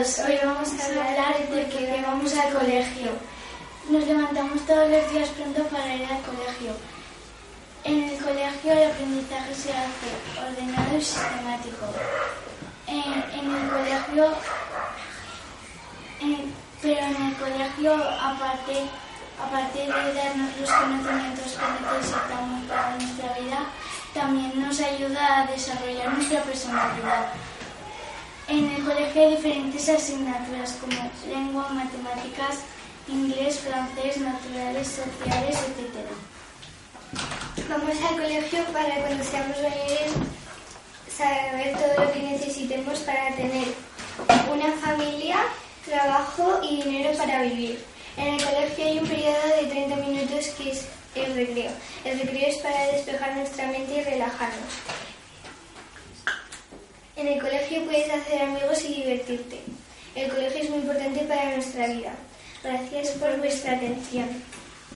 Hoy vamos a hablar de que vamos al colegio. Nos levantamos todos los días pronto para ir al colegio. En el colegio el aprendizaje se hace ordenado y sistemático. En, el colegio, pero en el colegio, aparte, aparte de darnos los conocimientos que necesitamos para nuestra vida, también nos ayuda a desarrollar nuestra personalidad. En el colegio hay diferentes asignaturas como lengua, matemáticas, inglés, francés, naturales, sociales, etc. Vamos al colegio para cuando seamos mayores saber todo lo que necesitemos para tener una familia, trabajo y dinero para vivir. En el colegio hay un periodo de 30 minutos que es el recreo. El recreo es para despejar nuestra mente y relajarnos. En el colegio puedes hacer amigos y divertirte. El colegio es muy importante para nuestra vida. Gracias por vuestra atención.